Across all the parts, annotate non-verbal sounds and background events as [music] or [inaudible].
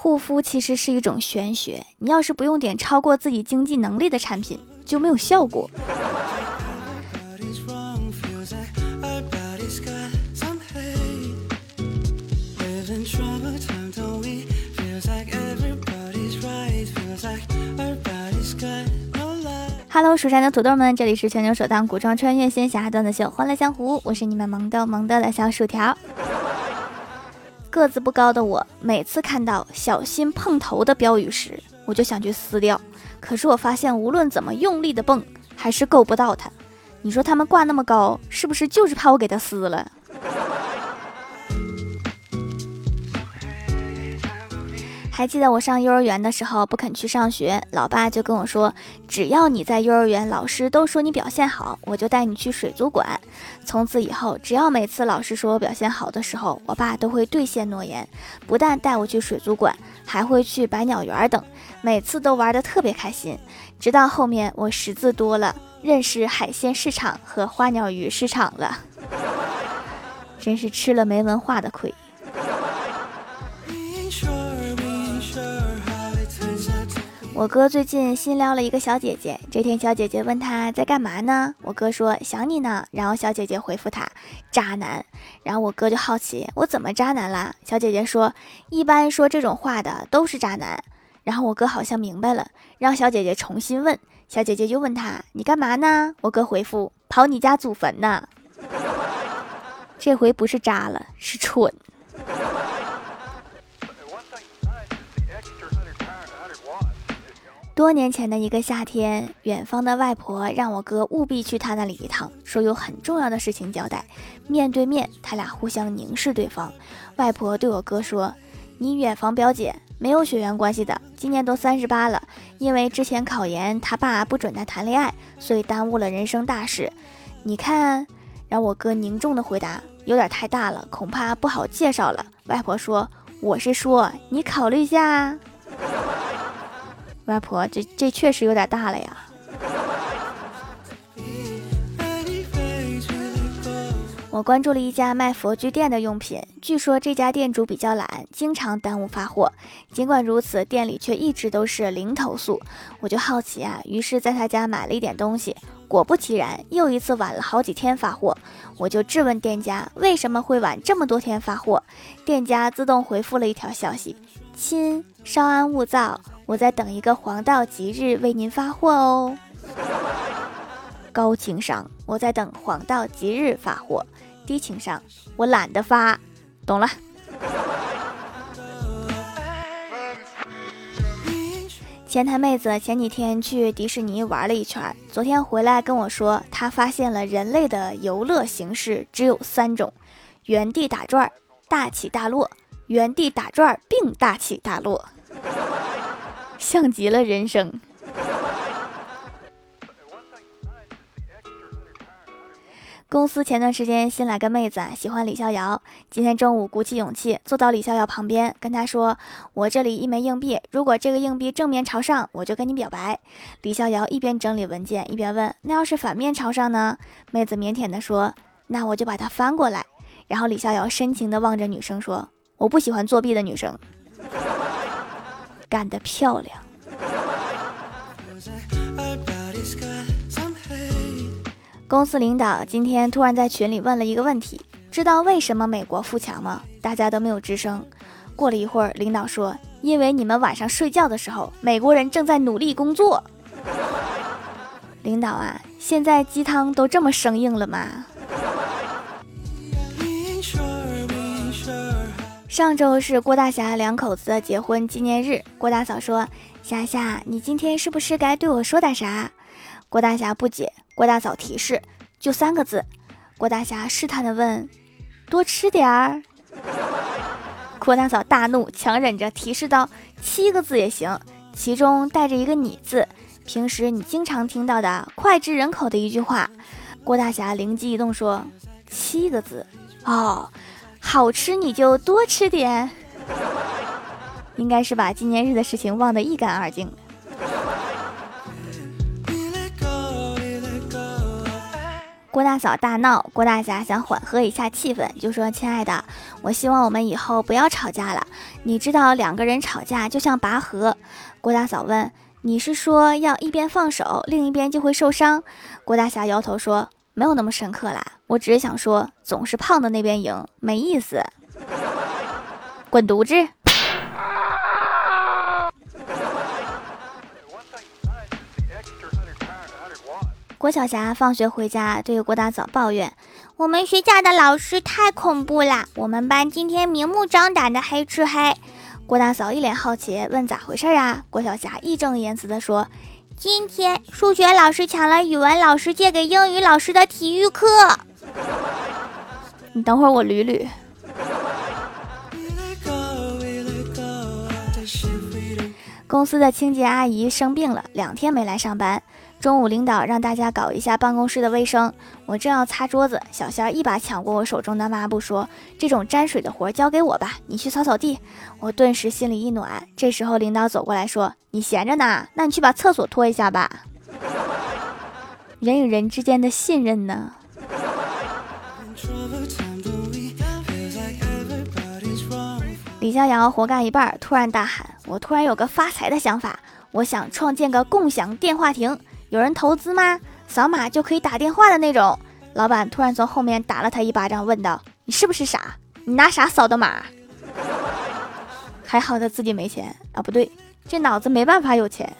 护肤其实是一种玄学，你要是不用点超过自己经济能力的产品，就没有效果。Hello，蜀山的土豆们，这里是全球首档古装穿越仙侠段子秀《欢乐江湖》，我是你们萌豆萌豆的小薯条。个子不高的我，每次看到“小心碰头”的标语时，我就想去撕掉。可是我发现，无论怎么用力的蹦，还是够不到它。你说他们挂那么高，是不是就是怕我给它撕了？还记得我上幼儿园的时候不肯去上学，老爸就跟我说，只要你在幼儿园，老师都说你表现好，我就带你去水族馆。从此以后，只要每次老师说我表现好的时候，我爸都会兑现诺言，不但带我去水族馆，还会去百鸟园等，每次都玩得特别开心。直到后面我识字多了，认识海鲜市场和花鸟鱼市场了，[laughs] 真是吃了没文化的亏。我哥最近新撩了一个小姐姐。这天，小姐姐问他在干嘛呢？我哥说想你呢。然后小姐姐回复他渣男。然后我哥就好奇我怎么渣男啦？小姐姐说一般说这种话的都是渣男。然后我哥好像明白了，让小姐姐重新问。小姐姐又问他你干嘛呢？我哥回复跑你家祖坟呢。这回不是渣了，是蠢。多年前的一个夏天，远方的外婆让我哥务必去她那里一趟，说有很重要的事情交代。面对面，他俩互相凝视对方。外婆对我哥说：“你远房表姐没有血缘关系的，今年都三十八了。因为之前考研，他爸不准他谈恋爱，所以耽误了人生大事。你看。”然后我哥凝重的回答：“有点太大了，恐怕不好介绍了。”外婆说：“我是说，你考虑一下。”外婆，这这确实有点大了呀。[laughs] 我关注了一家卖佛具店的用品，据说这家店主比较懒，经常耽误发货。尽管如此，店里却一直都是零投诉。我就好奇啊，于是在他家买了一点东西。果不其然，又一次晚了好几天发货。我就质问店家为什么会晚这么多天发货，店家自动回复了一条消息：亲，稍安勿躁。我在等一个黄道吉日为您发货哦，高情商，我在等黄道吉日发货；低情商，我懒得发，懂了。前台妹子前几天去迪士尼玩了一圈，昨天回来跟我说，她发现了人类的游乐形式只有三种：原地打转、大起大落、原地打转并大起大落。像极了人生。公司前段时间新来个妹子，喜欢李逍遥。今天中午鼓起勇气坐到李逍遥旁边，跟他说：“我这里一枚硬币，如果这个硬币正面朝上，我就跟你表白。”李逍遥一边整理文件，一边问：“那要是反面朝上呢？”妹子腼腆的说：“那我就把它翻过来。”然后李逍遥深情的望着女生说：“我不喜欢作弊的女生。”干得漂亮！公司领导今天突然在群里问了一个问题：知道为什么美国富强吗？大家都没有吱声。过了一会儿，领导说：“因为你们晚上睡觉的时候，美国人正在努力工作。[laughs] ”领导啊，现在鸡汤都这么生硬了吗？上周是郭大侠两口子的结婚纪念日。郭大嫂说：“霞霞，你今天是不是该对我说点啥？”郭大侠不解。郭大嫂提示：“就三个字。”郭大侠试探的问：“多吃点儿。”郭大嫂大怒，强忍着提示道：“七个字也行，其中带着一个‘你’字，平时你经常听到的脍炙人口的一句话。”郭大侠灵机一动说：“七个字哦。”好吃你就多吃点，应该是把纪念日的事情忘得一干二净郭大嫂大闹，郭大侠想缓和一下气氛，就说：“亲爱的，我希望我们以后不要吵架了。你知道两个人吵架就像拔河。”郭大嫂问：“你是说要一边放手，另一边就会受伤？”郭大侠摇头说：“没有那么深刻啦，我只是想说，总是胖的那边赢，没意思。”滚犊子！郭晓霞放学回家，对郭大嫂抱怨：“我们学校的老师太恐怖了，我们班今天明目张胆的黑吃黑。”郭大嫂一脸好奇，问：“咋回事啊？”郭晓霞义正言辞地说：“今天数学老师抢了语文老师借给英语老师的体育课。”你等会儿，我捋捋。公司的清洁阿姨生病了，两天没来上班。中午，领导让大家搞一下办公室的卫生。我正要擦桌子，小仙儿一把抢过我手中的抹布，说：“这种沾水的活交给我吧，你去扫扫地。”我顿时心里一暖。这时候，领导走过来说：“你闲着呢，那你去把厕所拖一下吧。”人与人之间的信任呢？李逍遥活干一半，突然大喊：“我突然有个发财的想法，我想创建个共享电话亭。”有人投资吗？扫码就可以打电话的那种。老板突然从后面打了他一巴掌，问道：“你是不是傻？你拿啥扫的码？” [laughs] 还好他自己没钱啊，不对，这脑子没办法有钱。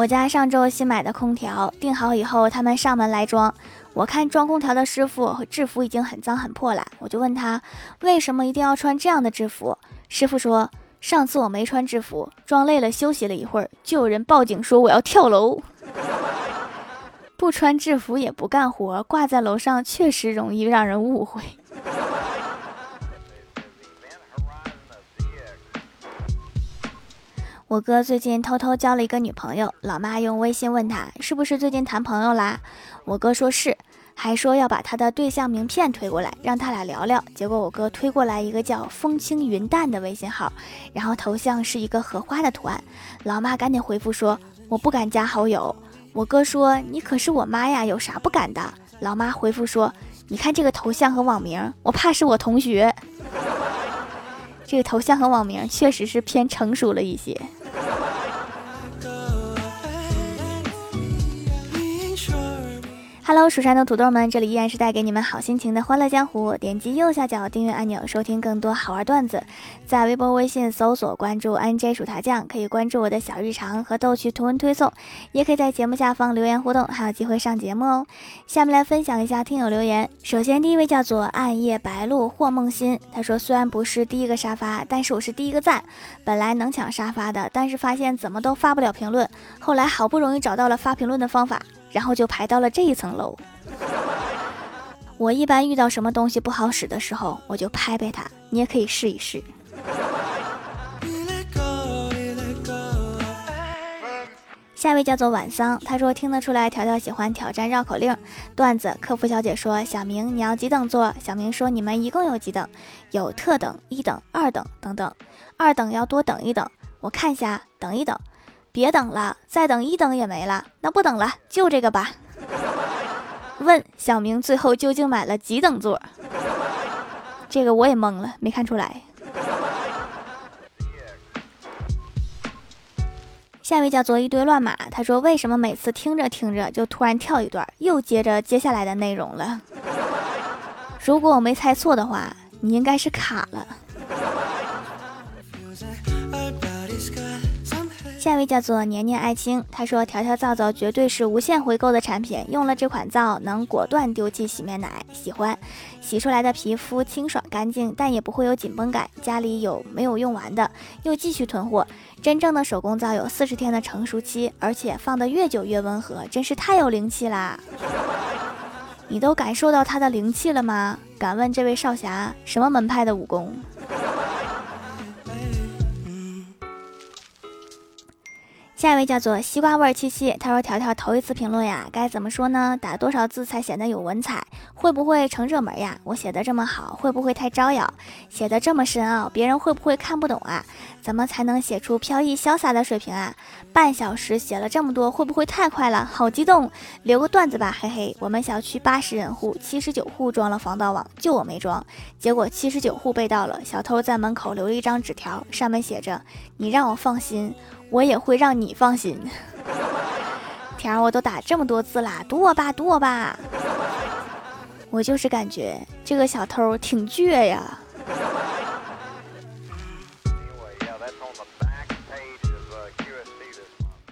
我家上周新买的空调订好以后，他们上门来装。我看装空调的师傅和制服已经很脏很破了，我就问他为什么一定要穿这样的制服。师傅说。上次我没穿制服，装累了休息了一会儿，就有人报警说我要跳楼。[laughs] 不穿制服也不干活，挂在楼上确实容易让人误会。我哥最近偷偷交了一个女朋友，老妈用微信问他是不是最近谈朋友啦？我哥说是。还说要把他的对象名片推过来，让他俩聊聊。结果我哥推过来一个叫“风轻云淡”的微信号，然后头像是一个荷花的图案。老妈赶紧回复说：“我不敢加好友。”我哥说：“你可是我妈呀，有啥不敢的？”老妈回复说：“你看这个头像和网名，我怕是我同学。[laughs] ”这个头像和网名确实是偏成熟了一些。Hello，蜀山的土豆们，这里依然是带给你们好心情的欢乐江湖。点击右下角订阅按钮，收听更多好玩段子。在微博、微信搜索关注 NJ 薯条酱，可以关注我的小日常和逗趣图文推送，也可以在节目下方留言互动，还有机会上节目哦。下面来分享一下听友留言。首先，第一位叫做暗夜白露或梦心，他说：“虽然不是第一个沙发，但是我是第一个赞。本来能抢沙发的，但是发现怎么都发不了评论，后来好不容易找到了发评论的方法。”然后就排到了这一层楼。我一般遇到什么东西不好使的时候，我就拍拍它。你也可以试一试。下一位叫做晚桑，他说听得出来条条喜欢挑战绕口令段子。客服小姐说：“小明，你要几等座？”小明说：“你们一共有几等？有特等、一等、二等等等。二等要多等一等，我看下，等一等。”别等了，再等一等也没了。那不等了，就这个吧。问小明最后究竟买了几等座？这个我也懵了，没看出来。下一位叫做一堆乱码，他说为什么每次听着听着就突然跳一段，又接着接下来的内容了？如果我没猜错的话，你应该是卡了。下一位叫做年年爱卿，他说条条皂皂绝对是无限回购的产品，用了这款皂能果断丢弃洗面奶，喜欢洗出来的皮肤清爽干净，但也不会有紧绷感。家里有没有用完的，又继续囤货。真正的手工皂有四十天的成熟期，而且放得越久越温和，真是太有灵气啦！你都感受到它的灵气了吗？敢问这位少侠什么门派的武功？下一位叫做西瓜味儿七七，他说：“条条头一次评论呀，该怎么说呢？打多少字才显得有文采？会不会成热门呀？我写的这么好，会不会太招摇？写的这么深奥，别人会不会看不懂啊？怎么才能写出飘逸潇洒的水平啊？半小时写了这么多，会不会太快了？好激动！留个段子吧，嘿嘿。我们小区八十人户，七十九户装了防盗网，就我没装。结果七十九户被盗了，小偷在门口留了一张纸条，上面写着：你让我放心。”我也会让你放心，[laughs] 天儿，我都打这么多字啦，读我吧，读我吧。我就是感觉这个小偷挺倔呀。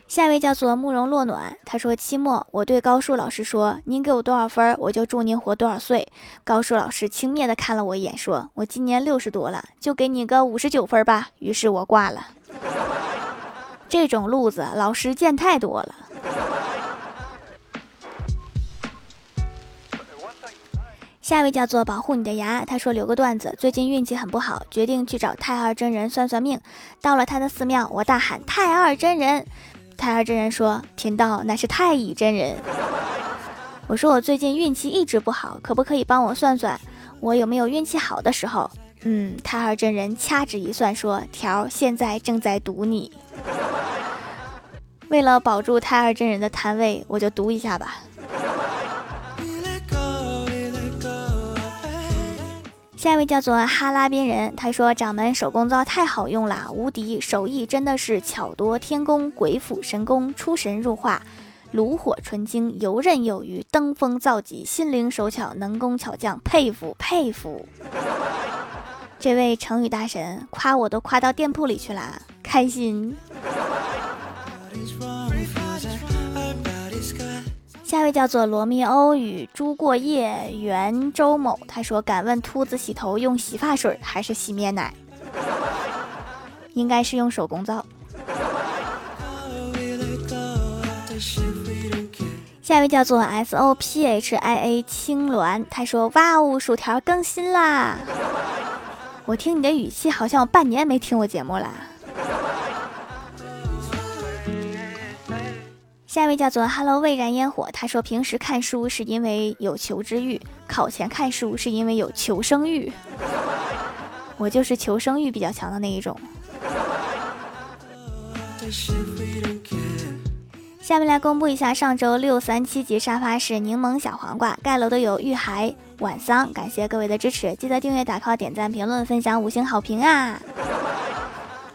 下一位叫做慕容落暖，他说期末我对高数老师说：“您给我多少分，我就祝您活多少岁。”高数老师轻蔑的看了我一眼，说：“我今年六十多了，就给你个五十九分吧。”于是我挂了。这种路子，老师见太多了。下一位叫做保护你的牙，他说留个段子，最近运气很不好，决定去找太二真人算算命。到了他的寺庙，我大喊太二真人，太二真人说贫道那是太乙真人。我说我最近运气一直不好，可不可以帮我算算我有没有运气好的时候？嗯，太二真人掐指一算说条现在正在堵你。为了保住太二真人的摊位，我就读一下吧。下一位叫做哈拉边人，他说：“掌门手工皂太好用了，无敌手艺真的是巧夺天工，鬼斧神工，出神入化，炉火纯青，游刃有余，登峰造极，心灵手巧，能工巧匠，佩服佩服。”这位成语大神夸我都夸到店铺里去了，开心。下一位叫做罗密欧与朱过夜圆周某，他说：“敢问秃子洗头用洗发水还是洗面奶？应该是用手工皂。”下一位叫做 S O P H I A 青鸾，他说：“哇哦，薯条更新啦！我听你的语气，好像我半年没听我节目了。”下一位叫做 Hello 未燃烟火，他说平时看书是因为有求知欲，考前看书是因为有求生欲。我就是求生欲比较强的那一种。下面来公布一下上周六三七级沙发是柠檬小黄瓜，盖楼的有玉海晚桑，感谢各位的支持，记得订阅、打 call、点赞、评论、分享、五星好评啊！